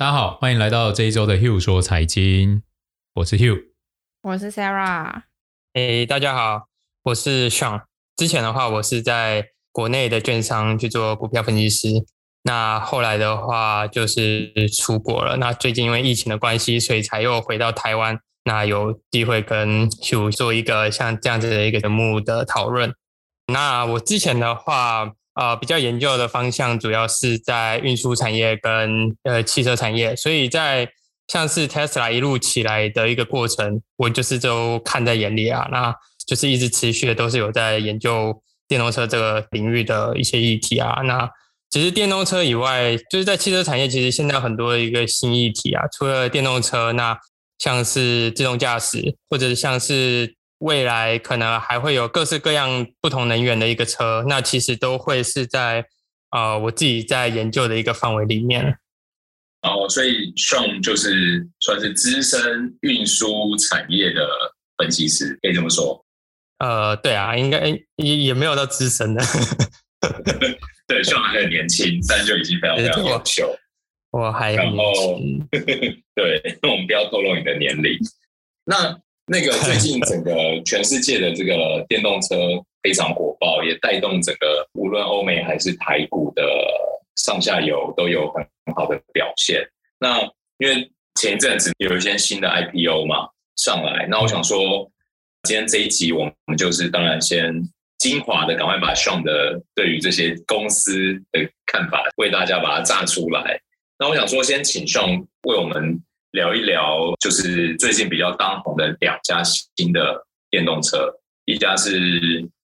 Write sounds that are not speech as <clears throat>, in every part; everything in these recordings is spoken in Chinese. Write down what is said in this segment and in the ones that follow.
大家好，欢迎来到这一周的 Hugh 说财经，我是 Hugh，我是 Sarah。哎，大家好，我是 Sean。之前的话，我是在国内的券商去做股票分析师，那后来的话就是出国了。那最近因为疫情的关系，所以才又回到台湾。那有机会跟 Hugh 做一个像这样子的一个节目的讨论。那我之前的话。呃，比较研究的方向主要是在运输产业跟呃汽车产业，所以在像是 Tesla 一路起来的一个过程，我就是都看在眼里啊。那就是一直持续的都是有在研究电动车这个领域的一些议题啊。那其实电动车以外，就是在汽车产业，其实现在很多一个新议题啊，除了电动车，那像是自动驾驶，或者像是。未来可能还会有各式各样不同能源的一个车，那其实都会是在呃我自己在研究的一个范围里面。哦，所以 Sean 就是算是资深运输产业的分析师，可以这么说。呃，对啊，应该也也没有到资深的。<laughs> 对，Sean 还很年轻，但就已经非常非常优秀。我还然后 <laughs> 对，那我们不要透露你的年龄。那。那个最近 <laughs> 整个全世界的这个电动车非常火爆，也带动整个无论欧美还是台股的上下游都有很好的表现。那因为前一阵子有一些新的 IPO 嘛上来，那我想说，今天这一集我们就是当然先精华的赶快把 Sean 的对于这些公司的看法为大家把它炸出来。那我想说，先请 Sean 为我们。聊一聊，就是最近比较当红的两家新的电动车，一家是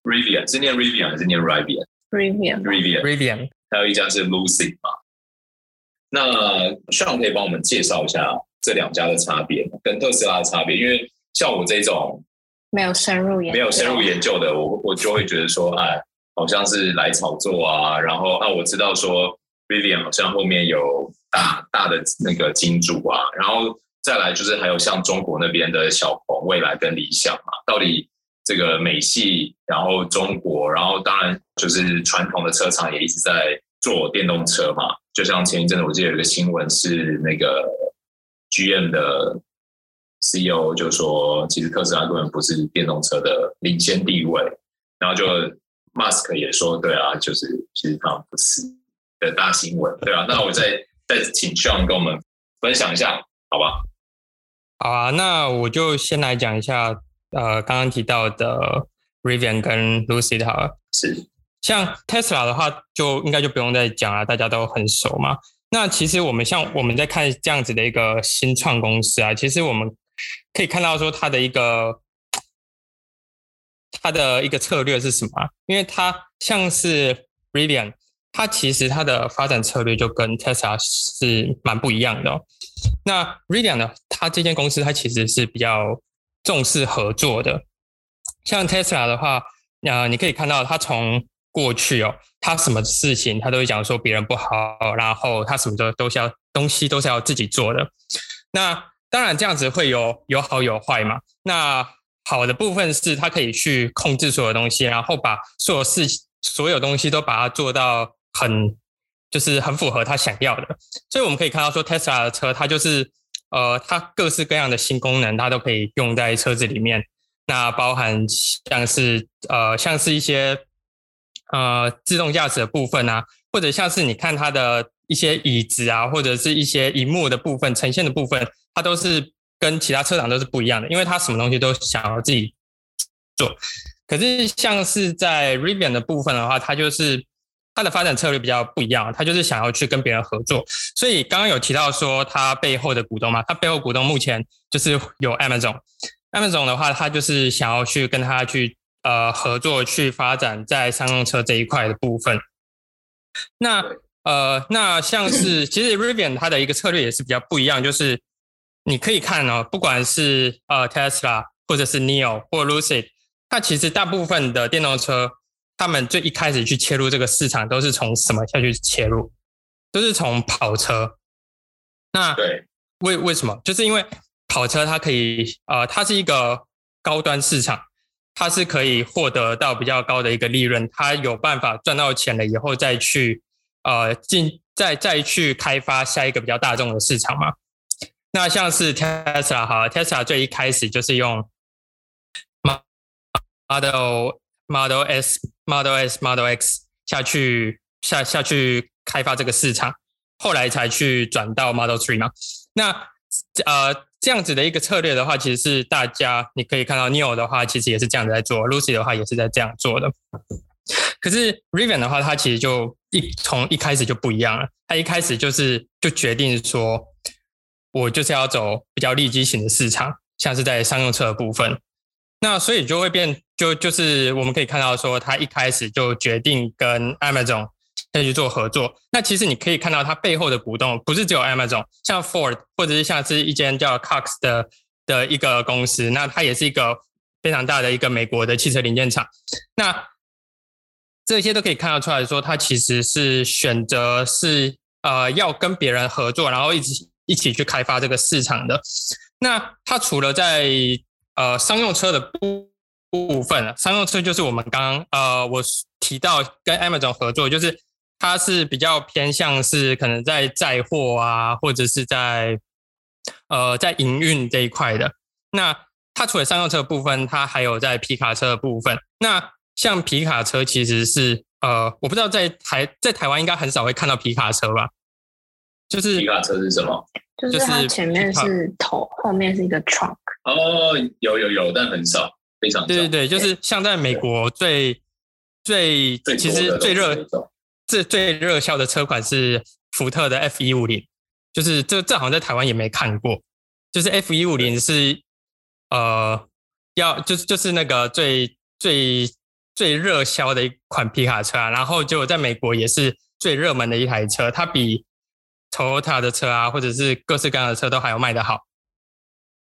Rivian，是念 Rivian 还是念 Rivian？Rivian，Rivian，还有一家是 Lucid 嘛。那 Sean 可以帮我们介绍一下这两家的差别，跟特斯拉的差别，因为像我这种没有深入研究，没有深入研究的，我我就会觉得说，哎，好像是来炒作啊。然后那，我知道说 Rivian 好像后面有。大大的那个金主啊，然后再来就是还有像中国那边的小鹏、蔚来跟理想嘛，到底这个美系，然后中国，然后当然就是传统的车厂也一直在做电动车嘛，就像前一阵子我记得有一个新闻是那个 GM 的 CEO 就说，其实特斯拉根本不是电动车的领先地位，然后就 Musk 也说，对啊，就是其实他不是的大新闻，对啊，那我在。再请 Sean 跟我们分享一下，好吧？好啊，那我就先来讲一下，呃，刚刚提到的 Rivian 跟 Lucid 好了。是，像 Tesla 的话，就应该就不用再讲了，大家都很熟嘛。那其实我们像我们在看这样子的一个新创公司啊，其实我们可以看到说它的一个它的一个策略是什么？因为它像是 Rivian。它其实它的发展策略就跟 Tesla 是蛮不一样的。那 Rivian 呢，它这间公司它其实是比较重视合作的。像 Tesla 的话，呃，你可以看到它从过去哦，它什么事情它都会讲说别人不好，然后它什么的都是要东西都是要自己做的。那当然这样子会有有好有坏嘛。那好的部分是它可以去控制所有东西，然后把所有事情所有东西都把它做到。很就是很符合他想要的，所以我们可以看到说，Tesla 的车它就是呃，它各式各样的新功能，它都可以用在车子里面。那包含像是呃，像是一些呃自动驾驶的部分啊，或者像是你看它的一些椅子啊，或者是一些荧幕的部分呈现的部分，它都是跟其他车厂都是不一样的，因为它什么东西都想要自己做。可是像是在 Rivian 的部分的话，它就是。它的发展策略比较不一样，它就是想要去跟别人合作。所以刚刚有提到说，它背后的股东嘛，它背后股东目前就是有 Amazon。Amazon 的话，它就是想要去跟他去呃合作，去发展在商用车这一块的部分。那呃，那像是 <coughs> 其实 Rivian 它的一个策略也是比较不一样，就是你可以看哦，不管是呃 Tesla 或者是 Neo 或 Lucid，它其实大部分的电动车。他们最一开始去切入这个市场，都是从什么下去切入？都是从跑车。那对，为为什么？就是因为跑车它可以，呃，它是一个高端市场，它是可以获得到比较高的一个利润，它有办法赚到钱了以后再去，呃，进再再去开发下一个比较大众的市场嘛。那像是 Tesla 哈，Tesla 最一开始就是用 Model Model S Model S Model X 下去下下去开发这个市场，后来才去转到 Model Three 嘛。那呃这样子的一个策略的话，其实是大家你可以看到 NIO 的话，其实也是这样子在做，Lucy 的话也是在这样做的。可是 Riven 的话，它其实就一从一开始就不一样了，它一开始就是就决定说。我就是要走比较利基型的市场，像是在商用车的部分，那所以就会变，就就是我们可以看到说，他一开始就决定跟 Amazon 再去做合作。那其实你可以看到它背后的股东不是只有 Amazon，像 Ford 或者是像是一间叫 Cox 的的一个公司，那它也是一个非常大的一个美国的汽车零件厂。那这些都可以看得出来说，它其实是选择是呃要跟别人合作，然后一起。一起去开发这个市场的，那它除了在呃商用车的部部分，商用车就是我们刚刚呃我提到跟 Amazon 合作，就是它是比较偏向是可能在载货啊，或者是在呃在营运这一块的。那它除了商用车部分，它还有在皮卡车的部分。那像皮卡车其实是呃我不知道在台在台湾应该很少会看到皮卡车吧。就是皮卡车是什么？就是它前面是头，后面是一个 trunk。哦，有有有，但很少，非常。对对对，就是像在美国最最其实最热最最热销的车款是福特的 F 一五零，就是这这好像在台湾也没看过。就是 F 一五零是呃要就是就是那个最最最热销的一款皮卡车啊，然后就在美国也是最热门的一台车，它比。Toyota 的车啊，或者是各式各样的车都还要卖得好。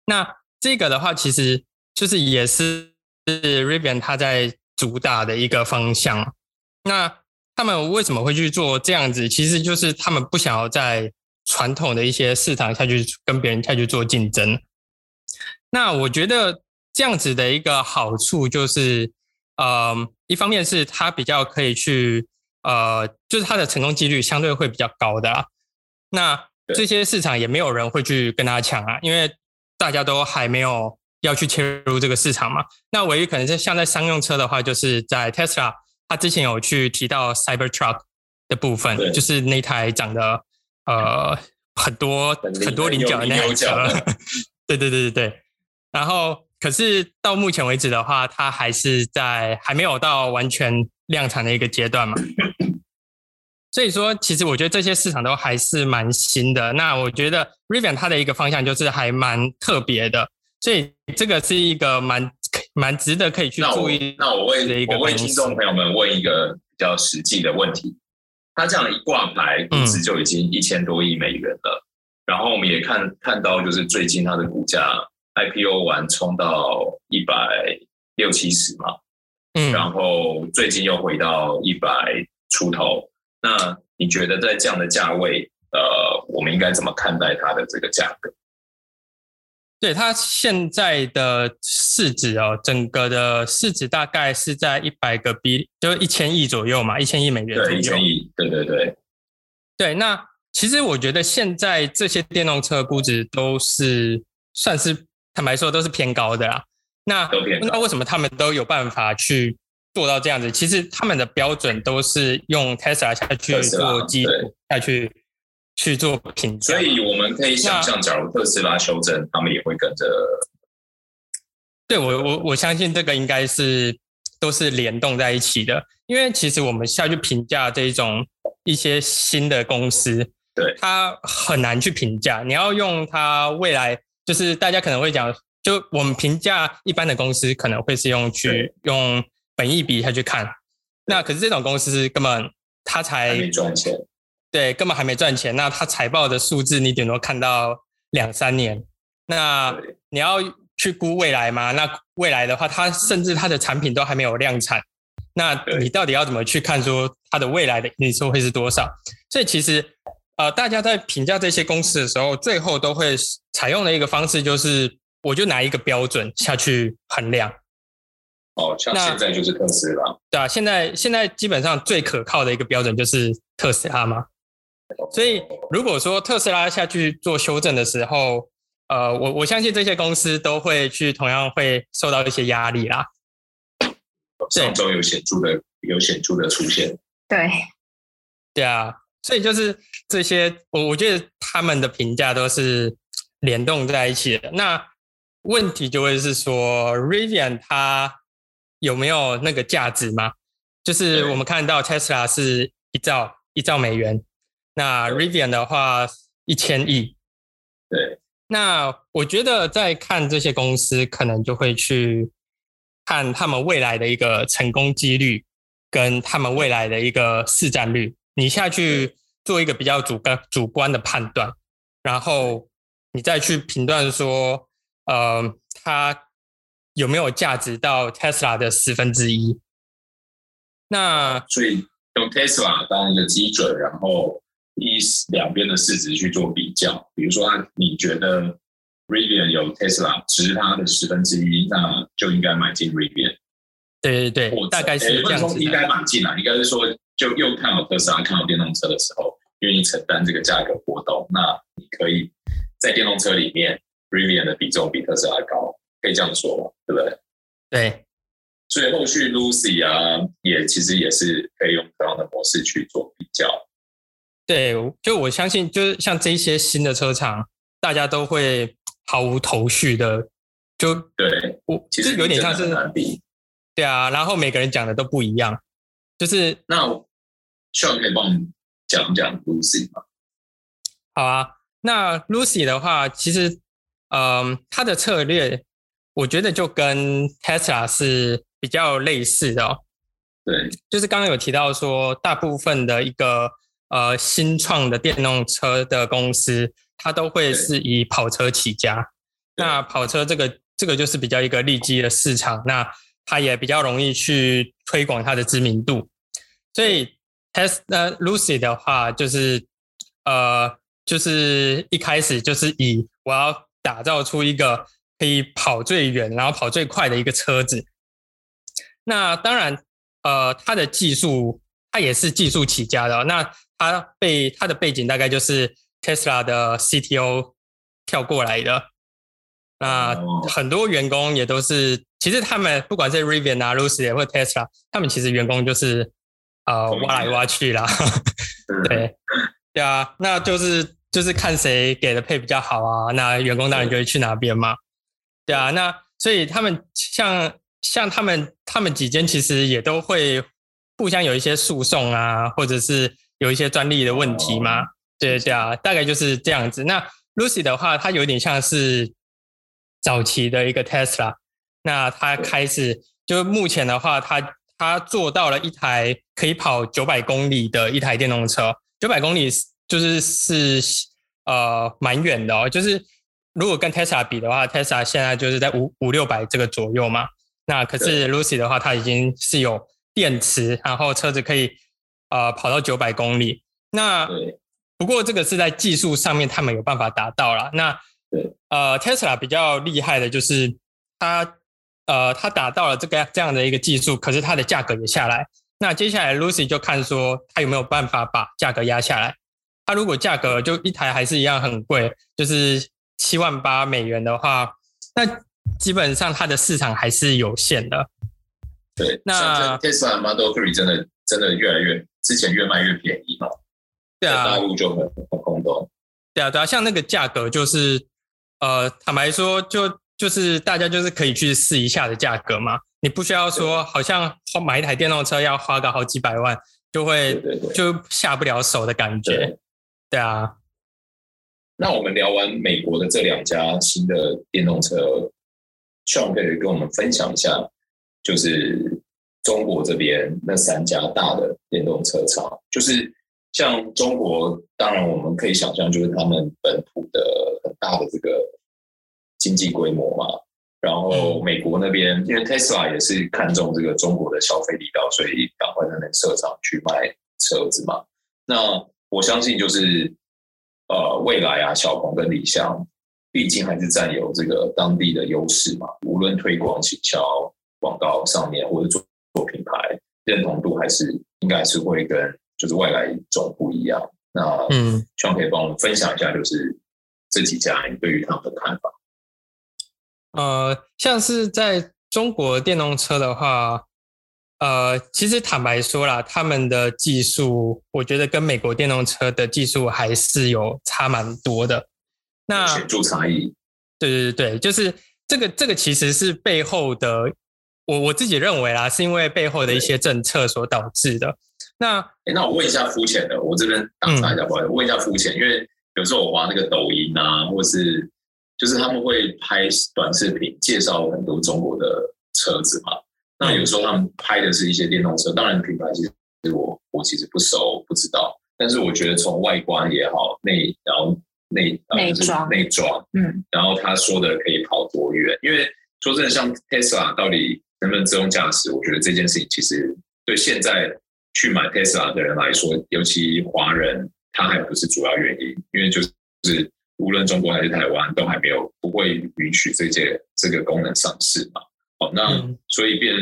那这个的话，其实就是也是 Rivian 它在主打的一个方向。那他们为什么会去做这样子？其实就是他们不想要在传统的一些市场下去跟别人下去做竞争。那我觉得这样子的一个好处就是，呃，一方面是它比较可以去，呃，就是它的成功几率相对会比较高的啊。那这些市场也没有人会去跟他抢啊，因为大家都还没有要去切入这个市场嘛。那唯一可能是像在商用车的话，就是在 Tesla，他之前有去提到 Cybertruck 的部分，就是那台长得呃很多很多菱角的那台车。<laughs> 对对对对对。然后，可是到目前为止的话，它还是在还没有到完全量产的一个阶段嘛。所以说，其实我觉得这些市场都还是蛮新的。那我觉得 Rivian 它的一个方向就是还蛮特别的，所以这个是一个蛮蛮值得可以去注意。那我问，我问听众朋友们问一个比较实际的问题：它这样一挂牌，估值就已经一千多亿美元了。嗯、然后我们也看看到，就是最近它的股价 IPO 完冲到一百六七十嘛，嗯，然后最近又回到一百出头。那你觉得在这样的价位，呃，我们应该怎么看待它的这个价格？对，它现在的市值哦，整个的市值大概是在一百个 B，就一千亿左右嘛，一千亿美元左右。对，一千亿，对对对。对，那其实我觉得现在这些电动车估值都是算是坦白说都是偏高的啦。那那为什么他们都有办法去？做到这样子，其实他们的标准都是用 Tesla 下去做基础，下去去做评价。所以我们可以想象，假如特斯拉修正，他们也会跟着。对，我我我相信这个应该是都是联动在一起的，因为其实我们下去评价这种一些新的公司，对，它很难去评价。你要用它未来，就是大家可能会讲，就我们评价一般的公司，可能会是用去用。本益比下去看，那可是这种公司根本它才没赚钱，对，根本还没赚钱。那它财报的数字你顶多看到两三年，那你要去估未来吗？那未来的话，它甚至它的产品都还没有量产，那你到底要怎么去看说它的未来的营收会是多少？所以其实呃，大家在评价这些公司的时候，最后都会采用的一个方式就是，我就拿一个标准下去衡量。哦，像现在就是特斯拉，对啊，现在现在基本上最可靠的一个标准就是特斯拉嘛。所以如果说特斯拉下去做修正的时候，呃，我我相信这些公司都会去同样会受到一些压力啦。上周有显著的有显著的出现。对，对啊，所以就是这些，我我觉得他们的评价都是联动在一起的。那问题就会是说，Rivian 它有没有那个价值吗？就是我们看到 Tesla 是一兆一兆美元，那 Rivian 的话一千亿。对，那我觉得在看这些公司，可能就会去看他们未来的一个成功几率。跟他们未来的一个市占率，你下去做一个比较主观主观的判断，然后你再去评断说，呃，它有没有价值到 Tesla 的十分之一？那所以用 Tesla 当一个基准，然后以两边的市值去做比较。比如说，你觉得 Rivian 有 Tesla 值它的十分之一，那就应该买进 Rivian。对对对，大概是这样子。应该买进来，应该是说，就又看好特斯拉，看好电动车的时候，愿意承担这个价格波动。那你可以在电动车里面，Rivian 的比重比特斯拉高，可以这样说，对不对？对。所以后续 Lucy 啊，也其实也是可以用同样的模式去做比较。对，就我相信，就是像这些新的车厂，大家都会毫无头绪的，就对我其实有点像是。对啊，然后每个人讲的都不一样，就是那需要可以帮我们讲讲 Lucy 吗？好啊，那 Lucy 的话，其实，嗯，它的策略我觉得就跟 Tesla 是比较类似的哦。对，就是刚刚有提到说，大部分的一个呃新创的电动车的公司，它都会是以跑车起家。那跑车这个这个就是比较一个利基的市场，那。它也比较容易去推广它的知名度，所以 Tesla Lucy 的话，就是呃，就是一开始就是以我要打造出一个可以跑最远，然后跑最快的一个车子。那当然，呃，它的技术，它也是技术起家的。那它被他的背景大概就是 Tesla 的 CTO 跳过来的。那很多员工也都是。其实他们不管是 Rivian 啊、Lucid 或 Tesla，他们其实员工就是呃挖来挖去啦，<laughs> 对。对啊，那就是就是看谁给的配比较好啊，那员工当然就会去哪边嘛，对啊，那所以他们像像他们他们几间其实也都会互相有一些诉讼啊，或者是有一些专利的问题吗，对对啊，大概就是这样子。那 Lucid 的话，它有点像是早期的一个 Tesla。那它开始就目前的话，它它做到了一台可以跑九百公里的一台电动车，九百公里就是是呃蛮远的哦。就是如果跟 Tesla 比的话，Tesla 现在就是在五五六百这个左右嘛。那可是 Lucy 的话，它已经是有电池，然后车子可以呃跑到九百公里。那不过这个是在技术上面他们有办法达到了。那呃 Tesla 比较厉害的就是它。呃，他达到了这个这样的一个技术，可是它的价格也下来。那接下来 Lucy 就看说他有没有办法把价格压下来。他如果价格就一台还是一样很贵，就是七万八美元的话，那基本上它的市场还是有限的。对，那 Tesla Model Three 真的真的越来越，之前越卖越便宜嘛？对啊，大陆就很很空洞。对啊，对啊，像那个价格就是，呃，坦白说就。就是大家就是可以去试一下的价格嘛，你不需要说好像买一台电动车要花个好几百万，就会就下不了手的感觉。对，对啊。那我们聊完美国的这两家新的电动车，希望可以跟我们分享一下，就是中国这边那三家大的电动车厂，就是像中国，当然我们可以想象，就是他们本土的很大的这个。经济规模嘛，然后美国那边，因为 Tesla 也是看中这个中国的消费力道，所以赶快在那设厂去卖车子嘛。那我相信就是呃，未来啊，小鹏跟理想，毕竟还是占有这个当地的优势嘛。无论推广、营销、广告上面，或者做做品牌认同度，还是应该是会跟就是外来种不一样。那嗯，希望可以帮我们分享一下，就是这几家你对于他们的看法。呃，像是在中国电动车的话，呃，其实坦白说啦，他们的技术，我觉得跟美国电动车的技术还是有差蛮多的。那显著差异。对对对对，就是这个这个其实是背后的，我我自己认为啦，是因为背后的一些政策所导致的。那诶那我问一下肤浅的，我这边打岔一下，不好意思，问一下肤浅，因为有时候我玩那个抖音啊，或是就是他们会拍短视频介绍很多中国的车子嘛。那有时候他们拍的是一些电动车，当然品牌其实我我其实不熟不知道，但是我觉得从外观也好，内然后内内装内装，嗯，然后他说的可以跑多远？因为说真的，像 Tesla 到底能不能自动驾驶？我觉得这件事情其实对现在。去买 Tesla 的人来说，尤其华人，他还不是主要原因，因为就是无论中国还是台湾，都还没有不会允许这些这个功能上市嘛。好，那所以变，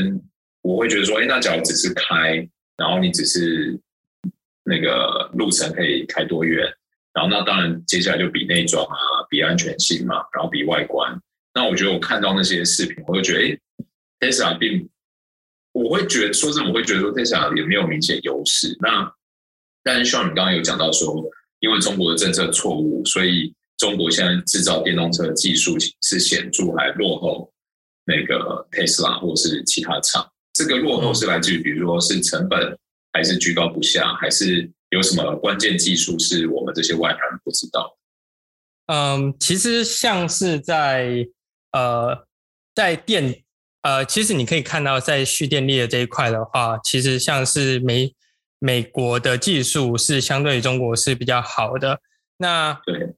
我会觉得说，哎，那假如只是开，然后你只是那个路程可以开多远，然后那当然接下来就比内装啊，比安全性嘛，然后比外观。那我觉得我看到那些视频，我就觉得，哎，Tesla 并。我会觉得说这，我会觉得说，Tesla 也没有明显优势。那但是像你刚刚有讲到说，因为中国的政策错误，所以中国现在制造电动车技术是显著还落后那个 Tesla 或是其他厂。这个落后是来自于，比如说是成本，还是居高不下，还是有什么关键技术是我们这些外行人不知道？嗯，其实像是在呃，在电。呃，其实你可以看到，在蓄电力的这一块的话，其实像是美美国的技术是相对于中国是比较好的。那对，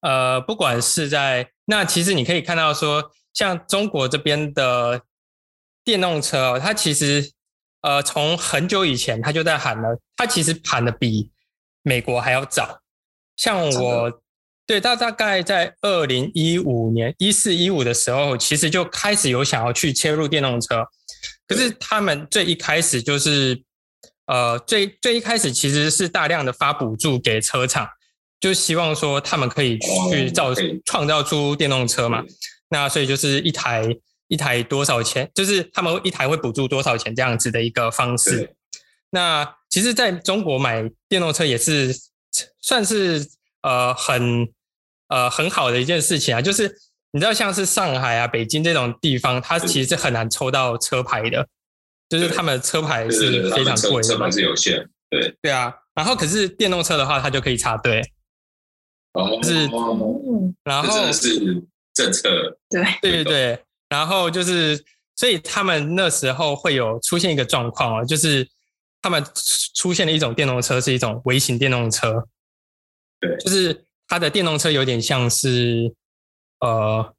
呃，不管是在那，其实你可以看到说，像中国这边的电动车，它其实呃从很久以前它就在喊了，它其实喊的比美国还要早。像我。对，他大概在二零一五年、一四一五的时候，其实就开始有想要去切入电动车。可是他们最一开始就是，呃，最最一开始其实是大量的发补助给车厂，就希望说他们可以去造创造出电动车嘛。那所以就是一台一台多少钱，就是他们一台会补助多少钱这样子的一个方式。那其实在中国买电动车也是算是呃很。呃，很好的一件事情啊，就是你知道，像是上海啊、北京这种地方，它其实是很难抽到车牌的，就是他们的车牌是非常贵的，车牌是有限。对对啊，然后可是电动车的话，它就可以插队。哦，是，然后是政策。<laughs> 对对对对，然后就是，所以他们那时候会有出现一个状况哦，就是他们出现了一种电动车，是一种微型电动车。对，就是。它的电动车有点像是，呃，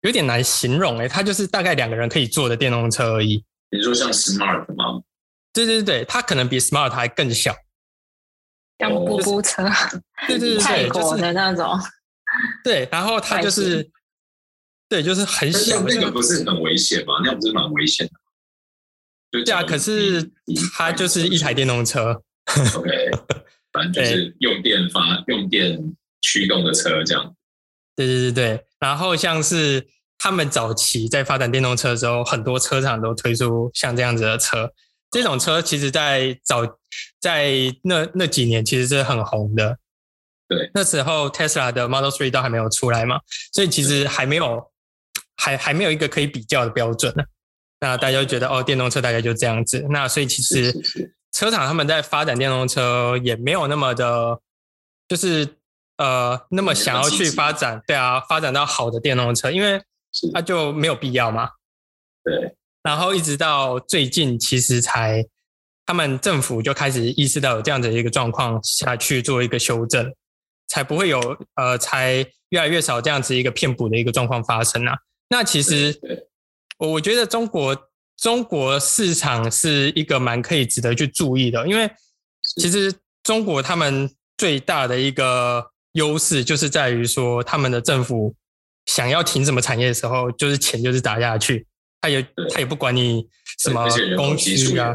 有点难形容诶，它就是大概两个人可以坐的电动车而已。你说像 Smart 吗？对对对，它可能比 Smart 还更小，像步步车，对对对，泰国的那种。对，然后它就是，对，就是很小。那个不是很危险吗？那样不是蛮危险的。对啊，可是它就是一台电动车。OK，<laughs> 反正就是用电发，用电。驱动的车这样，对对对对，然后像是他们早期在发展电动车的时候，很多车厂都推出像这样子的车。这种车其实，在早在那那几年其实是很红的。对，那时候 Tesla 的 Model Three 都还没有出来嘛，所以其实还没有还还没有一个可以比较的标准呢。那大家就觉得哦，电动车大概就这样子。那所以其实车厂他们在发展电动车也没有那么的，就是。呃，那么想要去发展，对啊，发展到好的电动车，因为它就没有必要嘛。对。然后一直到最近，其实才他们政府就开始意识到有这样的一个状况下去做一个修正，才不会有呃，才越来越少这样子一个骗补的一个状况发生啊。那其实我我觉得中国中国市场是一个蛮可以值得去注意的，因为其实中国他们最大的一个。优势就是在于说，他们的政府想要停什么产业的时候，就是钱就是打下去，他也他也不管你什么供需啊，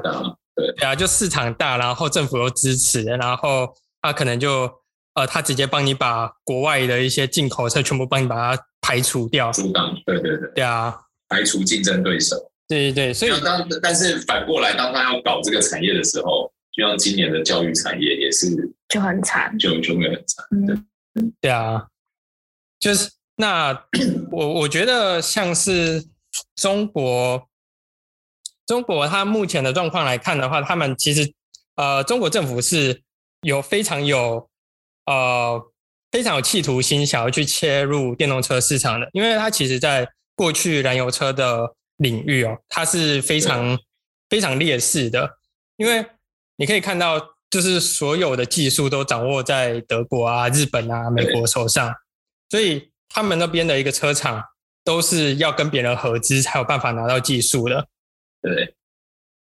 对啊，就市场大，然后政府又支持，然后他可能就呃，他直接帮你把国外的一些进口车全部帮你把它排除掉，阻挡，对对对，对啊，排除竞争对手，对对对，所以当但是反过来，当他要搞这个产业的时候，就像今年的教育产业也是就很惨，就就会很惨，对，对啊，就是那 <clears throat> 我我觉得像是中国，中国它目前的状况来看的话，他们其实呃，中国政府是有非常有呃非常有企图心，想要去切入电动车市场的，因为它其实在过去燃油车的领域哦，它是非常非常劣势的，因为你可以看到，就是所有的技术都掌握在德国啊、日本啊、美国手上，所以他们那边的一个车厂都是要跟别人合资才有办法拿到技术的。对，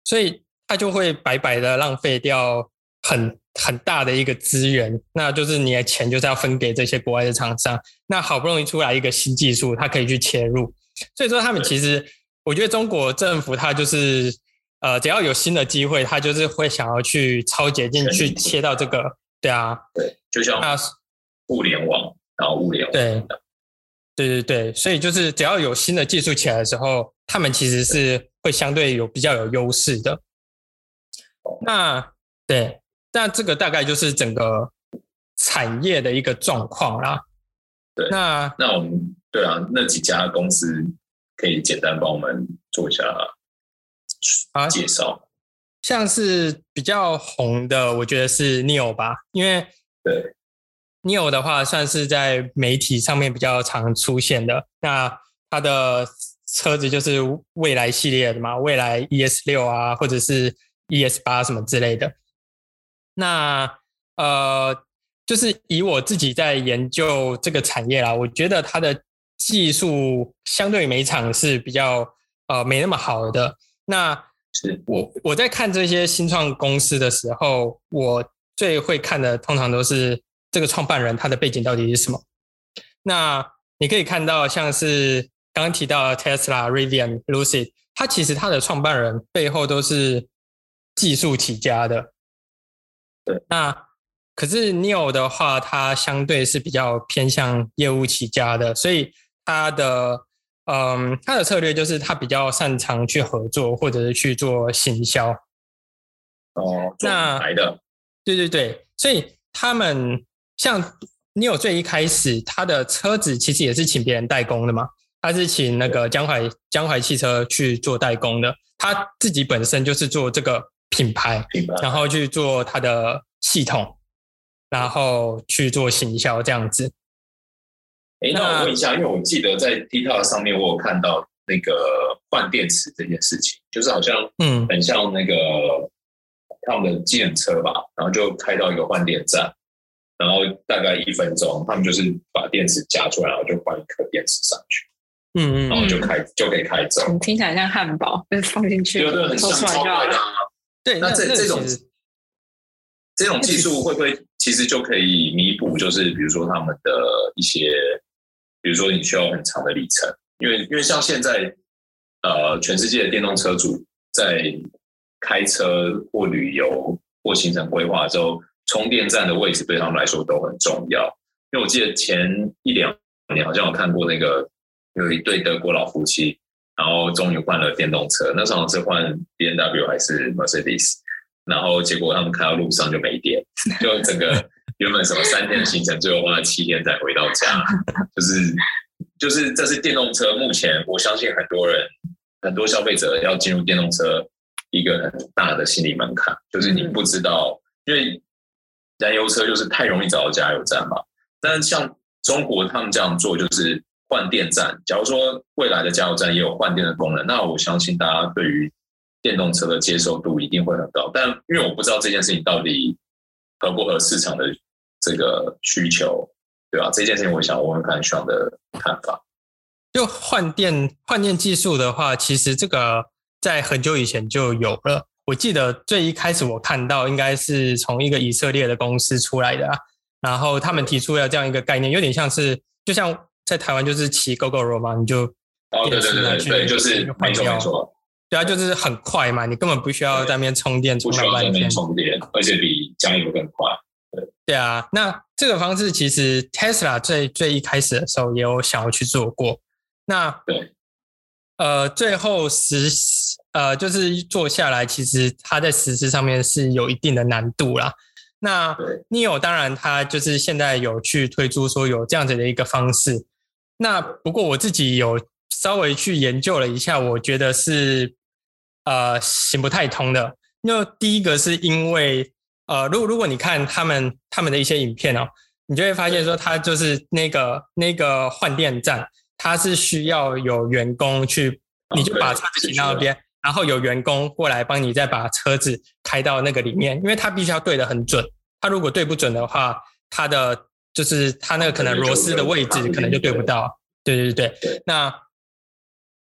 所以他就会白白的浪费掉很很大的一个资源，那就是你的钱就是要分给这些国外的厂商。那好不容易出来一个新技术，它可以去切入。所以说，他们其实，我觉得中国政府它就是，呃，只要有新的机会，它就是会想要去超捷径去切到这个。对啊，对，就像物联网，然后物联网。对，对对对，所以就是只要有新的技术起来的时候，他们其实是。会相对有比较有优势的，那对，那这个大概就是整个产业的一个状况啦。对，那那我们对啊，那几家公司可以简单帮我们做一下啊介绍，像是比较红的，我觉得是 NIO 吧，因为对 NIO 的话算是在媒体上面比较常出现的，那它的。车子就是未来系列的嘛，未来 ES 六啊，或者是 ES 八什么之类的。那呃，就是以我自己在研究这个产业啦，我觉得它的技术相对于每厂是比较呃没那么好的。那是我我在看这些新创公司的时候，我最会看的通常都是这个创办人他的背景到底是什么。那你可以看到像是。刚刚提到 Tesla、Rivian、Lucid，它其实它的创办人背后都是技术起家的。对，那可是 NIO 的话，它相对是比较偏向业务起家的，所以它的嗯，他的策略就是他比较擅长去合作或者是去做行销。哦，那来的，对对对，所以他们像 NIO 最一开始，他的车子其实也是请别人代工的嘛。他是请那个江淮江淮汽车去做代工的，他自己本身就是做这个品牌，品牌，然后去做他的系统，然后去做行销这样子。哎，那我问一下，因为我记得在 TikTok 上面我有看到那个换电池这件事情，就是好像嗯，很像那个他们的计程车吧，然后就开到一个换电站，然后大概一分钟，他们就是把电池夹出来，然后就换一颗电池上去。嗯嗯，然后就开就可以开走。听起来像汉堡，就是放进去，对对，很像超快的。对，那这这种这种技术会不会其实就可以弥补？就是比如说他们的一些，比如说你需要很长的里程，因为因为像现在呃，全世界的电动车主在开车或旅游或行程规划的时候，充电站的位置对他们来说都很重要。因为我记得前一两年好像有看过那个。有一对德国老夫妻，然后终于换了电动车。那时候是换 BMW 还是 Mercedes？然后结果他们开到路上就没电，就整个原本什么三天的行程，最后花了七天才回到家。<laughs> 就是就是这是电动车目前我相信很多人很多消费者要进入电动车一个很大的心理门槛，就是你不知道，因为燃油车就是太容易找到加油站嘛。但是像中国他们这样做就是。换电站，假如说未来的加油站也有换电的功能，那我相信大家对于电动车的接受度一定会很高。但因为我不知道这件事情到底合不合市场的这个需求，对吧？这件事情我想问问看 Sean 的看法。就换电换电技术的话，其实这个在很久以前就有了。我记得最一开始我看到应该是从一个以色列的公司出来的啊，然后他们提出了这样一个概念，有点像是就像。在台湾就是骑 Gogoro 嘛，你就哦，对对对对，就是没错没错，对啊，就是很快嘛，你根本不需要在那边充电充半天，充电，而且比加油更快。对啊，那这个方式其实 Tesla 最最一开始的时候也有想要去做过。那对，呃，最后实呃就是做下来，其实它在实施上面是有一定的难度啦。那 Neo 当然它就是现在有去推出说有这样子的一个方式。那不过我自己有稍微去研究了一下，我觉得是呃行不太通的。因为第一个是因为呃，如果如果你看他们他们的一些影片哦，你就会发现说，他就是那个那个换电站，它是需要有员工去，你就把车子停到那边，然后有员工过来帮你再把车子开到那个里面，因为它必须要对的很准，它如果对不准的话，它的就是它那个可能螺丝的位置可能就对不到。对对对对，那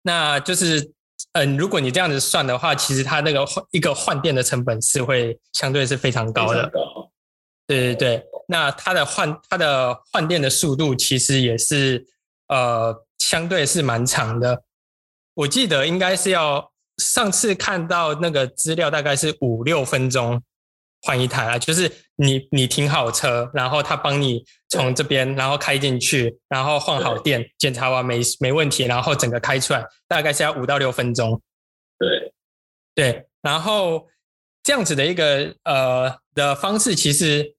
那就是。嗯，如果你这样子算的话，其实它那个换一个换电的成本是会相对是非常高的。对对对，那它的换它的换电的速度其实也是呃相对是蛮长的。我记得应该是要上次看到那个资料，大概是五六分钟。换一台啊，就是你你停好车，然后他帮你从这边，然后开进去，然后换好电，检查完没没问题，然后整个开出来，大概是要五到六分钟。对对，然后这样子的一个呃的方式，其实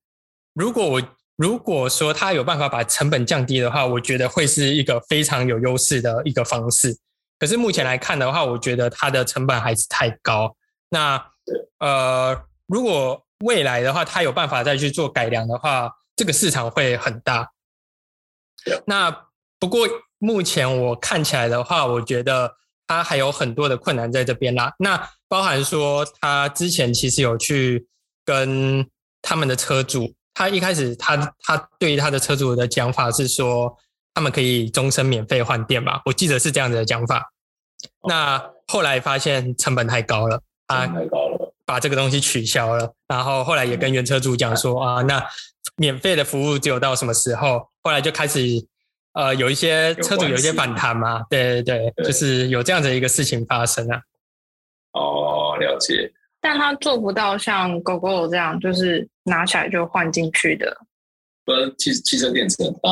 如果我如果说他有办法把成本降低的话，我觉得会是一个非常有优势的一个方式。可是目前来看的话，我觉得它的成本还是太高。那呃，如果未来的话，它有办法再去做改良的话，这个市场会很大。那不过目前我看起来的话，我觉得它还有很多的困难在这边啦。那包含说，他之前其实有去跟他们的车主，他一开始他他对于他的车主的讲法是说，他们可以终身免费换电吧？我记得是这样子的讲法。那后来发现成本太高了，啊，太高了。把这个东西取消了，然后后来也跟原车主讲说啊，那免费的服务只有到什么时候？后来就开始呃有一些车主有一些反弹嘛，对对对，就是有这样的一个事情发生啊。哦，了解。但他做不到像 Gogoro 这样，就是拿起来就换进去的。不，汽汽车电池很大。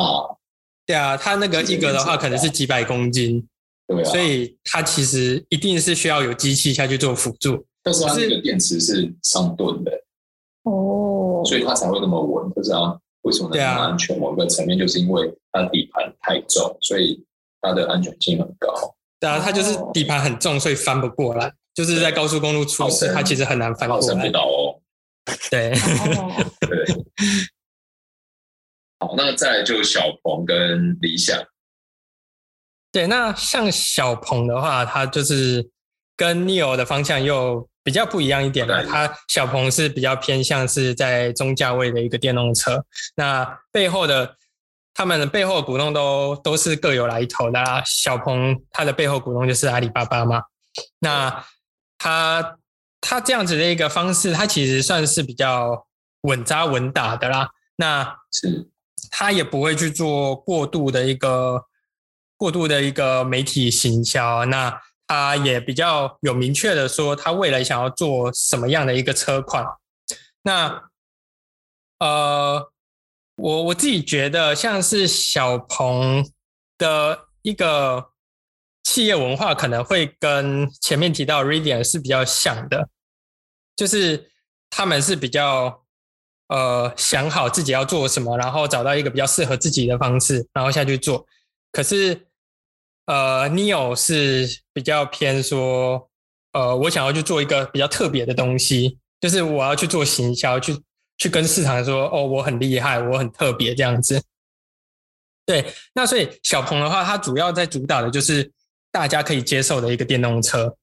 对啊，它那个一格的话可能是几百公斤，对啊，所以它其实一定是需要有机器下去做辅助。但是它那个电池是上吨的哦，所以它才会那么稳。就是啊，为什么那么安全？某个层面就是因为它底盘太重，所以它的安全性很高。对啊，它就是底盘很重，所以翻不过来。就是在高速公路出事，它其实很难翻过来。不倒哦。对。对。好，那再来就小鹏跟理想。对，那像小鹏的话，它就是跟 neo 的方向又。比较不一样一点的，它小鹏是比较偏向是在中价位的一个电动车。那背后的他们的背后的股东都都是各有来头的啦。小鹏它的背后股东就是阿里巴巴嘛。那它它这样子的一个方式，它其实算是比较稳扎稳打的啦。那是它也不会去做过度的一个过度的一个媒体行销。那他也比较有明确的说，他未来想要做什么样的一个车款。那呃，我我自己觉得，像是小鹏的一个企业文化，可能会跟前面提到 Radian 是比较像的，就是他们是比较呃想好自己要做什么，然后找到一个比较适合自己的方式，然后下去做。可是。呃，Neo 是比较偏说，呃，我想要去做一个比较特别的东西，就是我要去做行销，去去跟市场说，哦，我很厉害，我很特别这样子。对，那所以小鹏的话，它主要在主打的就是大家可以接受的一个电动车。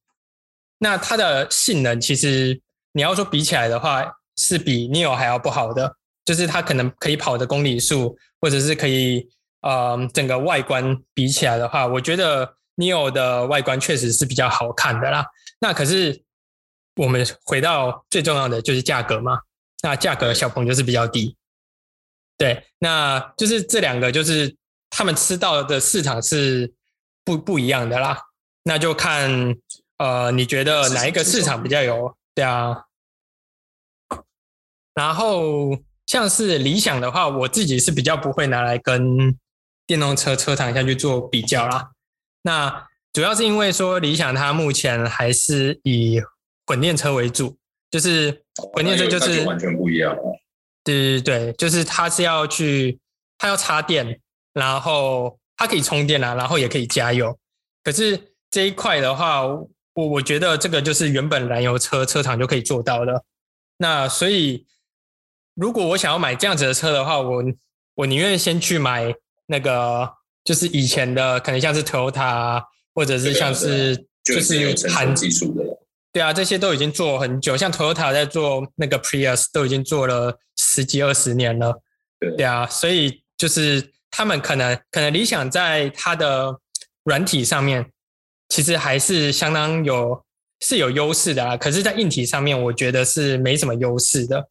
那它的性能其实你要说比起来的话，是比 Neo 还要不好的，就是它可能可以跑的公里数，或者是可以。呃，整个外观比起来的话，我觉得 Neo 的外观确实是比较好看的啦。那可是我们回到最重要的就是价格嘛。那价格小鹏就是比较低，对，那就是这两个就是他们吃到的市场是不不一样的啦。那就看呃，你觉得哪一个市场比较有？对啊。然后。像是理想的话，我自己是比较不会拿来跟电动车车厂下去做比较啦。那主要是因为说理想它目前还是以混电车为主，就是混电车就是完全不一样。对对对，就是它是要去，它要插电，然后它可以充电啦，然后也可以加油。可是这一块的话，我我觉得这个就是原本燃油车车厂就可以做到的。那所以，如果我想要买这样子的车的话，我我宁愿先去买那个，就是以前的，可能像是 Toyota，或者是像是就是韩技术的。对啊，这些都已经做很久，像 Toyota 在做那个 Prius 都已经做了十几二十年了。对，对啊，所以就是他们可能可能理想在它的软体上面，其实还是相当有是有优势的啊。可是，在硬体上面，我觉得是没什么优势的。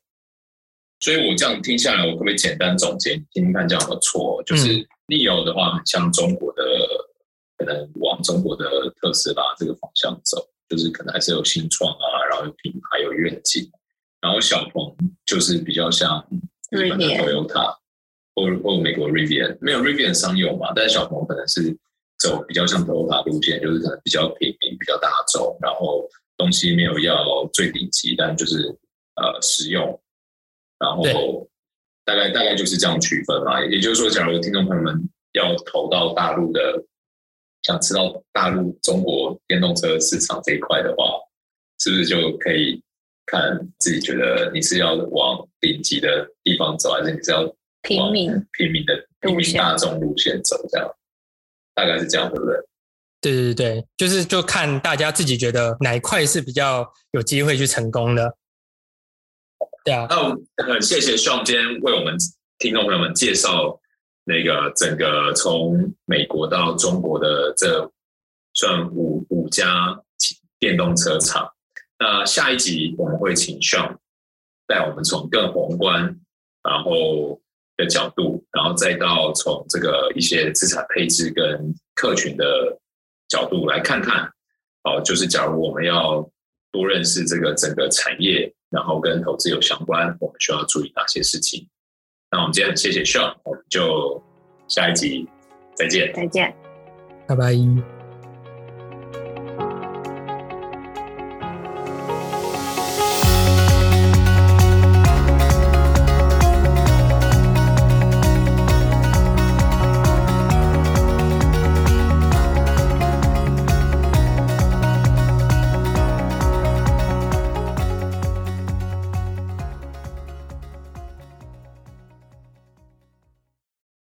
所以我这样听下来，我可不可以简单总结，听听看这样的错？就是 Nio 的话，很像中国的，可能往中国的特斯拉这个方向走。就是可能还是有新创啊，然后有品牌有愿景，然后小鹏就是比较像日本的 Toyota 或或美国 Rivian，没有 Rivian 商用嘛，但是小鹏可能是走比较像 Toyota 路线，就是可能比较平民、比较大众，然后东西没有要最顶级，但就是呃实用，然后大概大概就是这样区分嘛。也就是说，假如听众朋友们要投到大陆的。想知道大陆中国电动车市场这一块的话，是不是就可以看自己觉得你是要往顶级的地方走，还是你是要平民平民的平民大众路线走？这样大概是这样，对不对？对对对，就是就看大家自己觉得哪一块是比较有机会去成功的。对啊，那很谢谢 Sean 今天为我们听众朋友们介绍。那个整个从美国到中国的这算五五家电动车厂，那下一集我们会请 Sean 带我们从更宏观然后的角度，然后再到从这个一些资产配置跟客群的角度来看看，哦，就是假如我们要多认识这个整个产业，然后跟投资有相关，我们需要注意哪些事情？那我们今天很谢谢 Sean，我们就下一集再见，再见，拜拜。